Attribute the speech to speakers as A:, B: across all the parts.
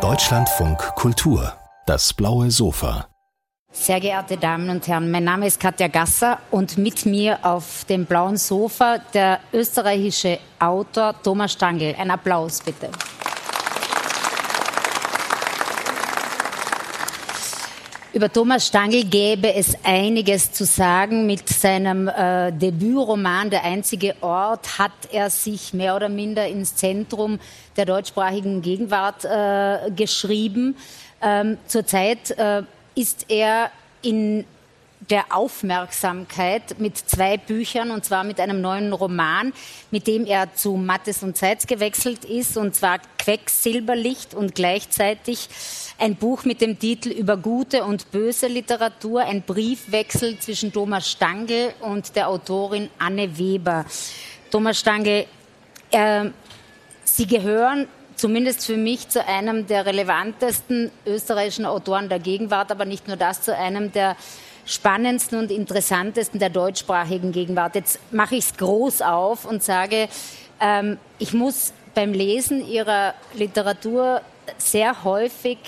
A: Deutschlandfunk Kultur, das blaue Sofa.
B: Sehr geehrte Damen und Herren, mein Name ist Katja Gasser und mit mir auf dem blauen Sofa der österreichische Autor Thomas Stangl. Ein Applaus bitte. Über Thomas Stangl gäbe es einiges zu sagen. Mit seinem äh, Debütroman Der einzige Ort hat er sich mehr oder minder ins Zentrum der deutschsprachigen Gegenwart äh, geschrieben. Ähm, zurzeit äh, ist er in der Aufmerksamkeit mit zwei Büchern und zwar mit einem neuen Roman, mit dem er zu Mattes und Zeitz gewechselt ist und zwar Quecksilberlicht und gleichzeitig ein Buch mit dem Titel Über gute und böse Literatur, ein Briefwechsel zwischen Thomas Stangl und der Autorin Anne Weber. Thomas Stangl, äh, Sie gehören zumindest für mich zu einem der relevantesten österreichischen Autoren der Gegenwart, aber nicht nur das, zu einem der spannendsten und interessantesten der deutschsprachigen Gegenwart. Jetzt mache ich es groß auf und sage, ähm, ich muss beim Lesen Ihrer Literatur sehr häufig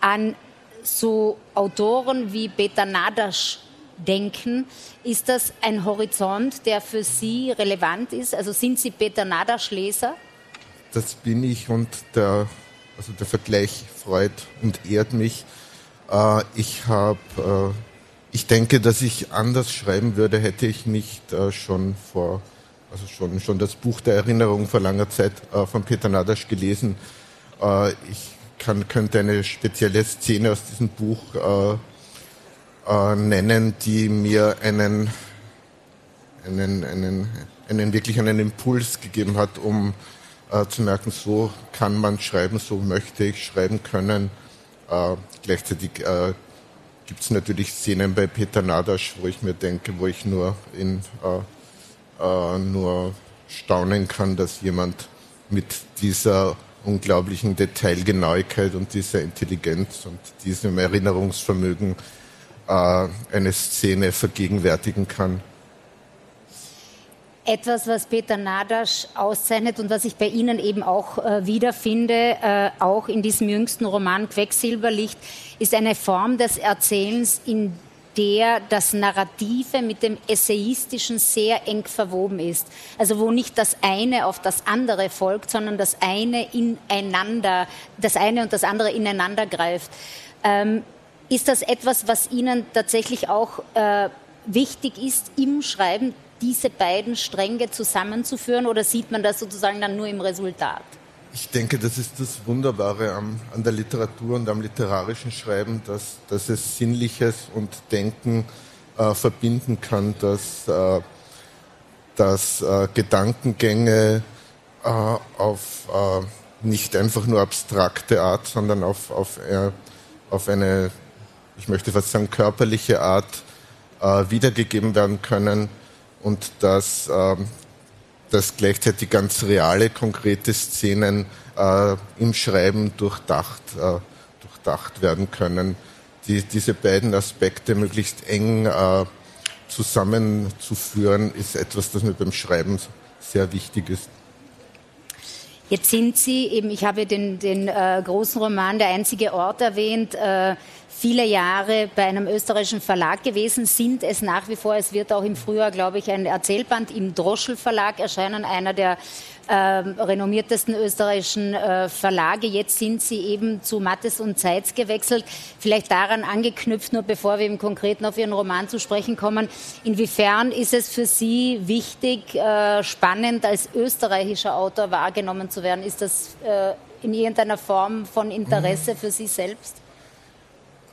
B: an so Autoren wie Peter Nadasch denken. Ist das ein Horizont, der für Sie relevant ist? Also sind Sie Peter Nadasch-Leser?
C: Das bin ich und der, also der Vergleich freut und ehrt mich. Äh, ich habe äh, ich denke, dass ich anders schreiben würde, hätte ich nicht äh, schon vor, also schon, schon das Buch der Erinnerung vor langer Zeit äh, von Peter Nadasch gelesen. Äh, ich kann, könnte eine spezielle Szene aus diesem Buch äh, äh, nennen, die mir einen, einen, einen, einen wirklich einen Impuls gegeben hat, um äh, zu merken, so kann man schreiben, so möchte ich schreiben können. gleichzeitig gibt es natürlich Szenen bei Peter Nadasch, wo ich mir denke, wo ich nur in äh, äh, nur staunen kann, dass jemand mit dieser unglaublichen Detailgenauigkeit und dieser Intelligenz und diesem Erinnerungsvermögen äh, eine Szene vergegenwärtigen kann
B: etwas, was Peter Nadasch auszeichnet und was ich bei Ihnen eben auch äh, wiederfinde, äh, auch in diesem jüngsten Roman Quecksilberlicht, ist eine Form des Erzählens, in der das Narrative mit dem Essayistischen sehr eng verwoben ist. Also wo nicht das eine auf das andere folgt, sondern das eine ineinander, das eine und das andere ineinander greift. Ähm, ist das etwas, was Ihnen tatsächlich auch äh, wichtig ist im Schreiben diese beiden Stränge zusammenzuführen oder sieht man das sozusagen dann nur im Resultat?
C: Ich denke, das ist das Wunderbare am, an der Literatur und am literarischen Schreiben, dass, dass es Sinnliches und Denken äh, verbinden kann, dass, äh, dass äh, Gedankengänge äh, auf äh, nicht einfach nur abstrakte Art, sondern auf, auf, äh, auf eine, ich möchte fast sagen, körperliche Art wiedergegeben werden können und dass, ähm, dass gleichzeitig ganz reale, konkrete Szenen äh, im Schreiben durchdacht, äh, durchdacht werden können. Die, diese beiden Aspekte möglichst eng äh, zusammenzuführen, ist etwas, das mir beim Schreiben sehr wichtig ist.
B: Jetzt sind Sie eben, ich habe den, den äh, großen Roman Der einzige Ort erwähnt, äh, viele Jahre bei einem österreichischen Verlag gewesen, sind es nach wie vor. Es wird auch im Frühjahr, glaube ich, ein Erzählband im Droschel Verlag erscheinen, einer der äh, renommiertesten österreichischen äh, Verlage. Jetzt sind sie eben zu Mattes und Zeitz gewechselt. Vielleicht daran angeknüpft, nur bevor wir im Konkreten auf Ihren Roman zu sprechen kommen. Inwiefern ist es für Sie wichtig, äh, spannend als österreichischer Autor wahrgenommen zu werden? Ist das äh, in irgendeiner Form von Interesse für Sie selbst?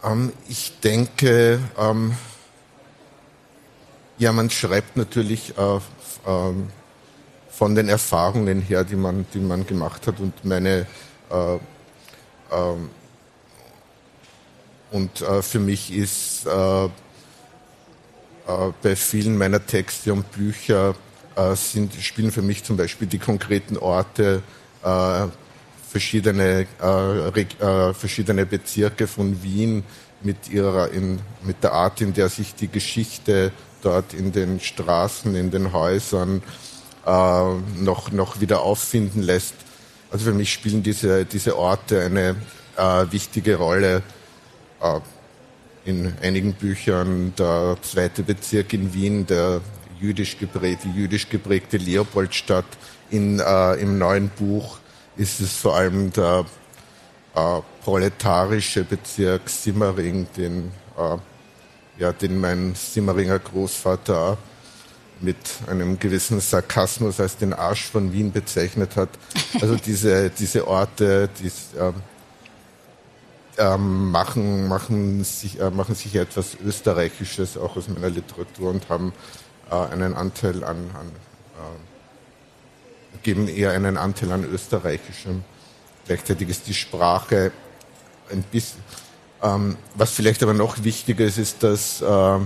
C: Ähm, ich denke, ähm, ja, man schreibt natürlich äh, ähm, von den Erfahrungen her, die man, die man gemacht hat und meine äh, ähm, und äh, für mich ist äh, äh, bei vielen meiner Texte und Bücher äh, sind, spielen für mich zum Beispiel die konkreten Orte verschiedene, äh, äh, verschiedene Bezirke von Wien mit ihrer in, mit der Art, in der sich die Geschichte dort in den Straßen, in den Häusern äh, noch, noch wieder auffinden lässt. also für mich spielen diese, diese Orte eine äh, wichtige Rolle. Äh, in einigen Büchern der zweite Bezirk in Wien, der jüdisch geprägte, jüdisch geprägte Leopoldstadt. In, äh, Im neuen Buch ist es vor allem der äh, proletarische Bezirk Simmering, den, äh, ja, den mein Simmeringer Großvater mit einem gewissen Sarkasmus als den Arsch von Wien bezeichnet hat. Also diese, diese Orte, die ähm, ähm, machen, machen, sich, äh, machen sich etwas Österreichisches auch aus meiner Literatur und haben äh, einen Anteil an, an äh, geben eher einen Anteil an Österreichischem. Gleichzeitig ist die Sprache ein bisschen, ähm, was vielleicht aber noch wichtiger ist, ist, dass, äh,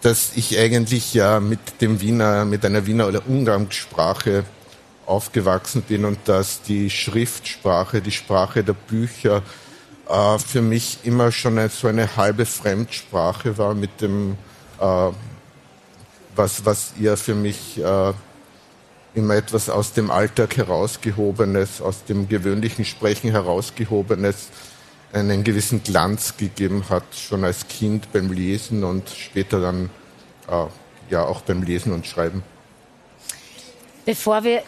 C: dass ich eigentlich ja mit dem Wiener, mit einer Wiener oder Umgangssprache aufgewachsen bin und dass die Schriftsprache, die Sprache der Bücher äh, für mich immer schon eine, so eine halbe Fremdsprache war mit dem, äh, was, was ihr für mich äh, immer etwas aus dem Alltag herausgehobenes, aus dem gewöhnlichen Sprechen herausgehobenes, einen gewissen Glanz gegeben hat, schon als Kind beim Lesen und später dann äh, ja auch beim Lesen und Schreiben.
B: Bevor wir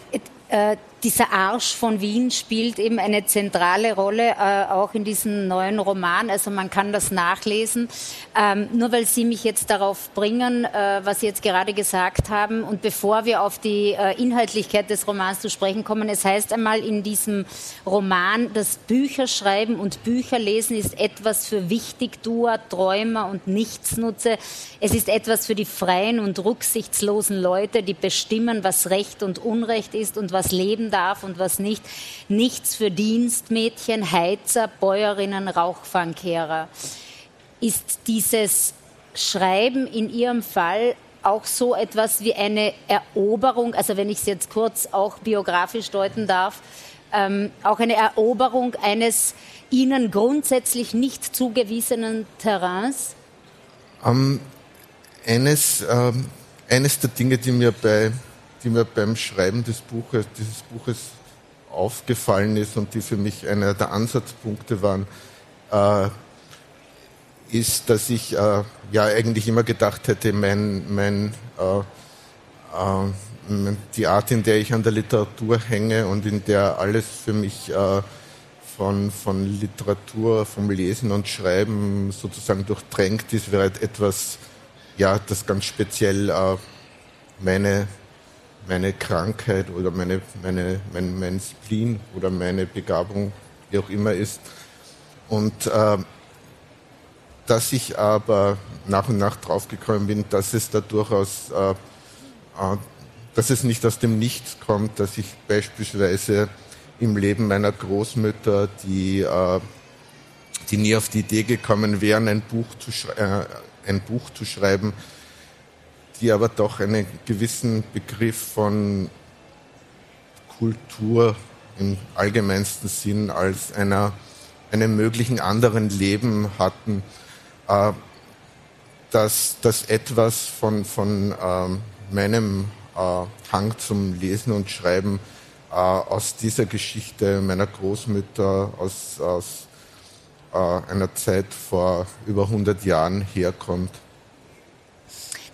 B: äh, dieser Arsch von Wien spielt eben eine zentrale Rolle, äh, auch in diesem neuen Roman. Also man kann das nachlesen. Ähm, nur weil Sie mich jetzt darauf bringen, äh, was Sie jetzt gerade gesagt haben, und bevor wir auf die äh, Inhaltlichkeit des Romans zu sprechen kommen, es heißt einmal in diesem Roman, dass Bücherschreiben und Bücherlesen ist etwas für Wichtigtuer, Träumer und Nichtsnutze. Es ist etwas für die freien und rücksichtslosen Leute, die bestimmen, was Recht und Unrecht ist und was Leben darf und was nicht. Nichts für Dienstmädchen, Heizer, Bäuerinnen, Rauchfangkehrer. Ist dieses Schreiben in Ihrem Fall auch so etwas wie eine Eroberung, also wenn ich es jetzt kurz auch biografisch deuten darf, ähm, auch eine Eroberung eines Ihnen grundsätzlich nicht zugewiesenen Terrains?
C: Um, eines, ähm, eines der Dinge, die mir bei die mir beim Schreiben des Buches, dieses Buches aufgefallen ist und die für mich einer der Ansatzpunkte waren, äh, ist, dass ich äh, ja eigentlich immer gedacht hätte, mein, mein, äh, äh die Art, in der ich an der Literatur hänge und in der alles für mich äh, von, von Literatur, vom Lesen und Schreiben sozusagen durchdrängt ist, wäre etwas, ja, das ganz speziell äh, meine meine Krankheit oder meine, meine, mein, mein Spleen oder meine Begabung, wie auch immer ist. Und äh, dass ich aber nach und nach draufgekommen bin, dass es da durchaus, äh, äh, dass es nicht aus dem Nichts kommt, dass ich beispielsweise im Leben meiner Großmütter, die, äh, die nie auf die Idee gekommen wären, ein Buch zu, äh, ein Buch zu schreiben, die aber doch einen gewissen Begriff von Kultur im allgemeinsten Sinn als einer, einem möglichen anderen Leben hatten, äh, dass, dass etwas von, von ähm, meinem äh, Hang zum Lesen und Schreiben äh, aus dieser Geschichte meiner Großmütter, aus, aus äh, einer Zeit vor über 100 Jahren herkommt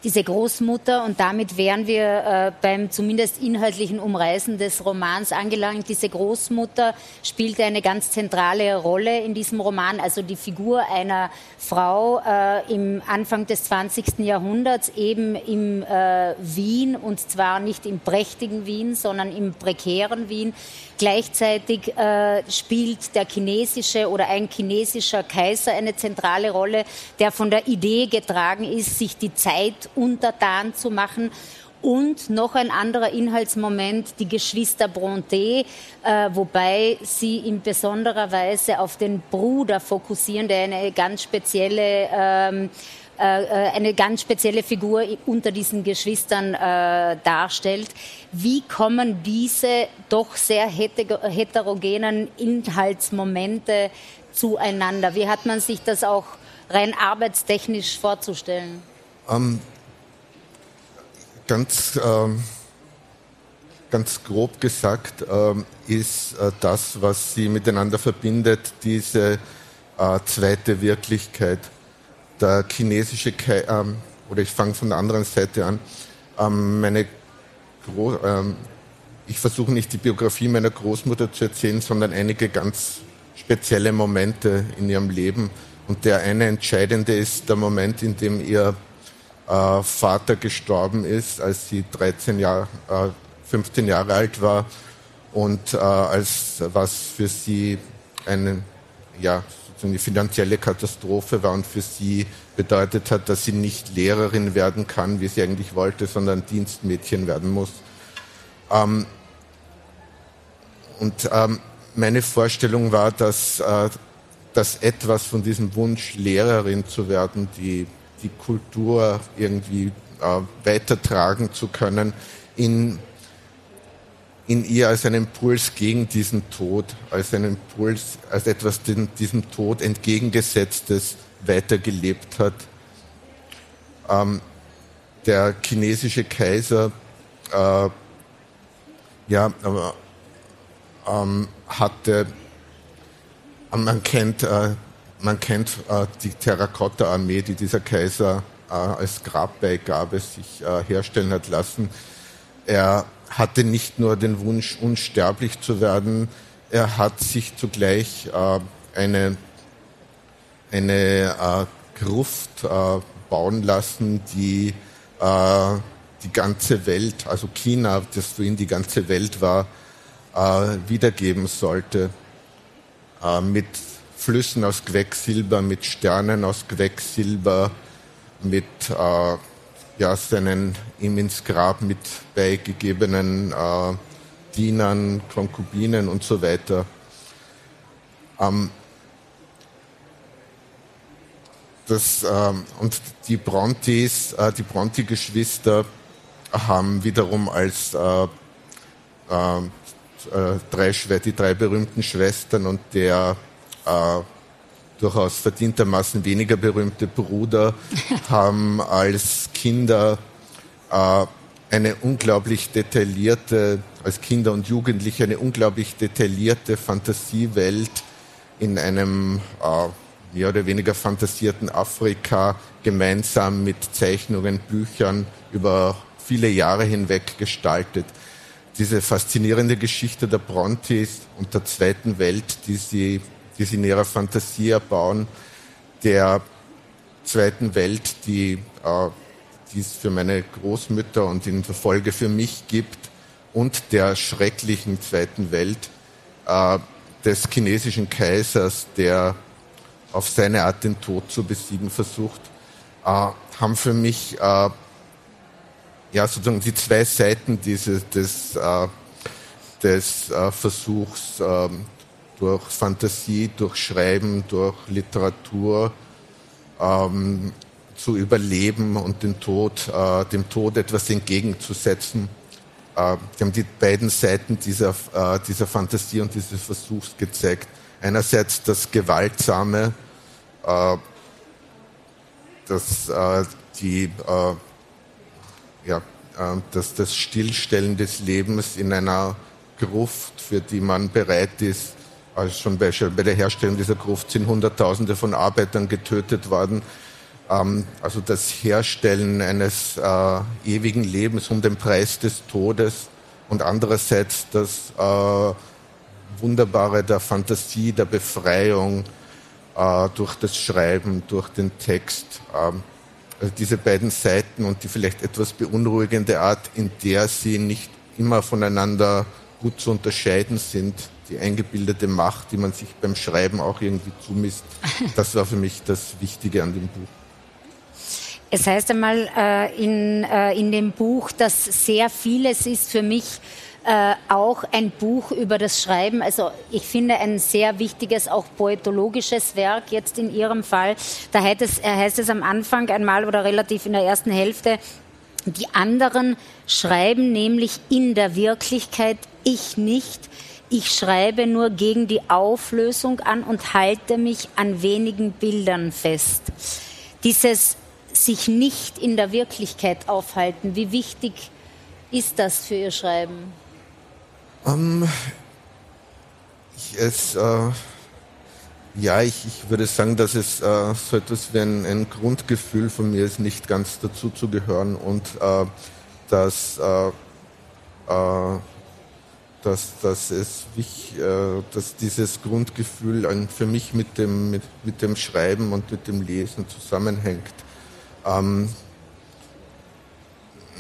B: diese Großmutter und damit wären wir äh, beim zumindest inhaltlichen Umreißen des Romans angelangt. Diese Großmutter spielte eine ganz zentrale Rolle in diesem Roman, also die Figur einer Frau äh, im Anfang des 20. Jahrhunderts, eben im äh, Wien und zwar nicht im prächtigen Wien, sondern im prekären Wien. Gleichzeitig äh, spielt der chinesische oder ein chinesischer Kaiser eine zentrale Rolle, der von der Idee getragen ist, sich die Zeit untertan zu machen. Und noch ein anderer Inhaltsmoment, die Geschwister Bronte, äh, wobei sie in besonderer Weise auf den Bruder fokussieren, der eine ganz spezielle ähm, äh, äh eine ganz spezielle Figur unter diesen Geschwistern äh, darstellt. Wie kommen diese doch sehr heterogenen Inhaltsmomente zueinander? Wie hat man sich das auch rein arbeitstechnisch vorzustellen?
C: Ähm, ganz, ähm, ganz grob gesagt, ähm, ist äh, das, was sie miteinander verbindet, diese äh, zweite Wirklichkeit. Der chinesische, Ke ähm, oder ich fange von der anderen Seite an, ähm, meine Gro ähm, ich versuche nicht die Biografie meiner Großmutter zu erzählen, sondern einige ganz spezielle Momente in ihrem Leben. Und der eine entscheidende ist der Moment, in dem ihr äh, Vater gestorben ist, als sie 13 Jahre, äh, 15 Jahre alt war und äh, als was für sie eine, ja, eine finanzielle Katastrophe war und für sie bedeutet hat, dass sie nicht Lehrerin werden kann, wie sie eigentlich wollte, sondern Dienstmädchen werden muss. Ähm, und ähm, meine Vorstellung war, dass, äh, dass etwas von diesem Wunsch, Lehrerin zu werden, die, die Kultur irgendwie äh, weitertragen zu können, in, in ihr als einen Impuls gegen diesen Tod, als einen Impuls, als etwas den, diesem Tod entgegengesetztes weitergelebt hat. Ähm, der chinesische Kaiser, äh, ja, aber ähm, hatte, man kennt, äh, man kennt äh, die Terrakotta-Armee, die dieser Kaiser äh, als Grabbeigabe sich äh, herstellen hat lassen. Er hatte nicht nur den Wunsch, unsterblich zu werden, er hat sich zugleich äh, eine, eine Gruft bauen lassen, die die ganze Welt, also China, das für ihn die ganze Welt war, äh, wiedergeben sollte. Äh, mit Flüssen aus Quecksilber, mit Sternen aus Quecksilber, mit äh, ja, seinen ihm ins Grab mit beigegebenen äh, Dienern, Konkubinen und so weiter. Ähm, das, ähm, und die Brontes, äh, die Bronte-Geschwister haben wiederum als äh, äh, äh, drei, die drei berühmten Schwestern und der äh, durchaus verdientermaßen weniger berühmte Bruder haben als Kinder äh, eine unglaublich detaillierte, als Kinder und Jugendliche eine unglaublich detaillierte Fantasiewelt in einem äh, mehr oder weniger fantasierten Afrika gemeinsam mit Zeichnungen, Büchern über viele Jahre hinweg gestaltet. Diese faszinierende Geschichte der Brontes und der zweiten Welt, die sie, die sie in ihrer Fantasie erbauen, der zweiten Welt, die, äh, es für meine Großmütter und in der Folge für mich gibt, und der schrecklichen zweiten Welt äh, des chinesischen Kaisers, der auf seine Art den Tod zu besiegen versucht, äh, haben für mich äh, ja, sozusagen die zwei Seiten dieses, des, äh, des äh, Versuchs äh, durch Fantasie, durch Schreiben, durch Literatur ähm, zu überleben und den Tod, äh, dem Tod etwas entgegenzusetzen. Äh, die haben die beiden Seiten dieser, äh, dieser Fantasie und dieses Versuchs gezeigt. Einerseits das Gewaltsame, äh, das, äh, die äh, ja, äh, dass das Stillstellen des Lebens in einer Gruft, für die man bereit ist, also schon bei, bei der Herstellung dieser Gruft sind Hunderttausende von Arbeitern getötet worden. Ähm, also das Herstellen eines äh, ewigen Lebens um den Preis des Todes und andererseits das äh, Wunderbare der Fantasie, der Befreiung äh, durch das Schreiben, durch den Text. Ähm, also diese beiden Seiten und die vielleicht etwas beunruhigende Art, in der sie nicht immer voneinander gut zu unterscheiden sind, die eingebildete Macht, die man sich beim Schreiben auch irgendwie zumisst, das war für mich das Wichtige an dem Buch.
B: Es heißt einmal äh, in, äh, in dem Buch, dass sehr vieles ist für mich äh, auch ein Buch über das Schreiben. Also ich finde ein sehr wichtiges, auch poetologisches Werk jetzt in Ihrem Fall. Da heißt es, heißt es am Anfang einmal oder relativ in der ersten Hälfte, die anderen schreiben nämlich in der Wirklichkeit, ich nicht. Ich schreibe nur gegen die Auflösung an und halte mich an wenigen Bildern fest. Dieses sich nicht in der Wirklichkeit aufhalten, wie wichtig ist das für Ihr Schreiben?
C: Ähm, ich, es, äh, ja, ich, ich würde sagen, dass es äh, so etwas wie ein, ein, Grundgefühl von mir ist, nicht ganz dazu zu gehören und äh, dass, äh, äh, dass, dass, es, äh, dass dieses Grundgefühl für mich mit dem, mit, mit dem Schreiben und mit dem Lesen zusammenhängt. Ähm,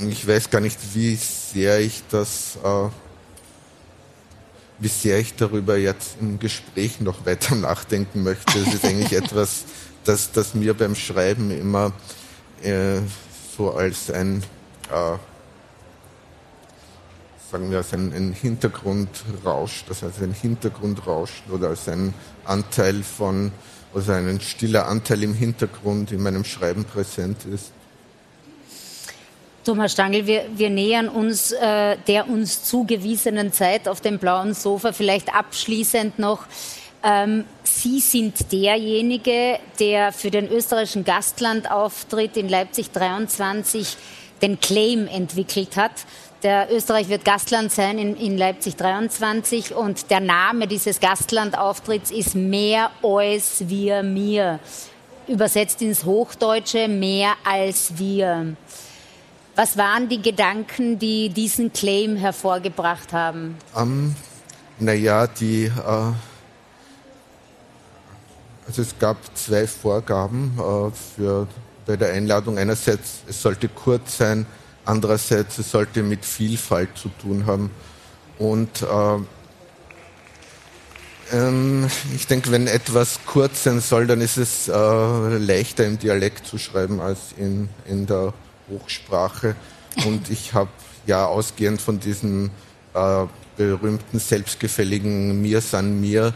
C: ich weiß gar nicht, wie sehr ich das wie sehr ich darüber jetzt im Gespräch noch weiter nachdenken möchte. Es ist eigentlich etwas, das, das mir beim Schreiben immer äh, so als ein, äh, sagen wir, als ein, ein Hintergrundrausch, das heißt ein Hintergrundrausch oder als ein Anteil von, also ein stiller Anteil im Hintergrund in meinem Schreiben präsent ist.
B: Thomas Stangl, wir, wir nähern uns äh, der uns zugewiesenen Zeit auf dem blauen Sofa. Vielleicht abschließend noch. Ähm, Sie sind derjenige, der für den österreichischen Gastlandauftritt in Leipzig 23 den Claim entwickelt hat. Der Österreich wird Gastland sein in, in Leipzig 23 und der Name dieses Gastlandauftritts ist Mehr als wir mir. Übersetzt ins Hochdeutsche mehr als wir. Was waren die Gedanken, die diesen Claim hervorgebracht haben?
C: Um, naja, die, äh, also es gab zwei Vorgaben äh, für, bei der Einladung. Einerseits, es sollte kurz sein, andererseits, es sollte mit Vielfalt zu tun haben. Und äh, ähm, ich denke, wenn etwas kurz sein soll, dann ist es äh, leichter im Dialekt zu schreiben als in, in der Hochsprache. Und ich habe ja ausgehend von diesem äh, berühmten selbstgefälligen Mir san mir,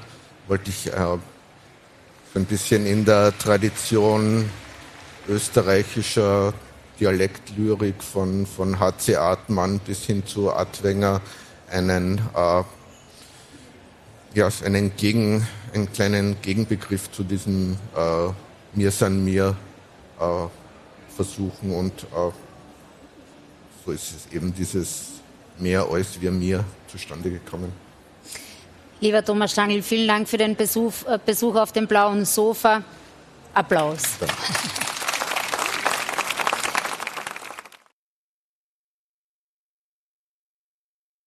C: wollte ich äh, ein bisschen in der Tradition österreichischer Dialektlyrik von, von H.C. Artmann bis hin zu Adwenger einen, äh, ja, einen, Gegen, einen kleinen Gegenbegriff zu diesem äh, Mir san mir äh, versuchen und äh, so ist es eben dieses mehr als wir mir zustande gekommen.
B: Lieber Thomas Stangl, vielen Dank für den Besuch, äh, Besuch auf dem blauen Sofa. Applaus. Danke.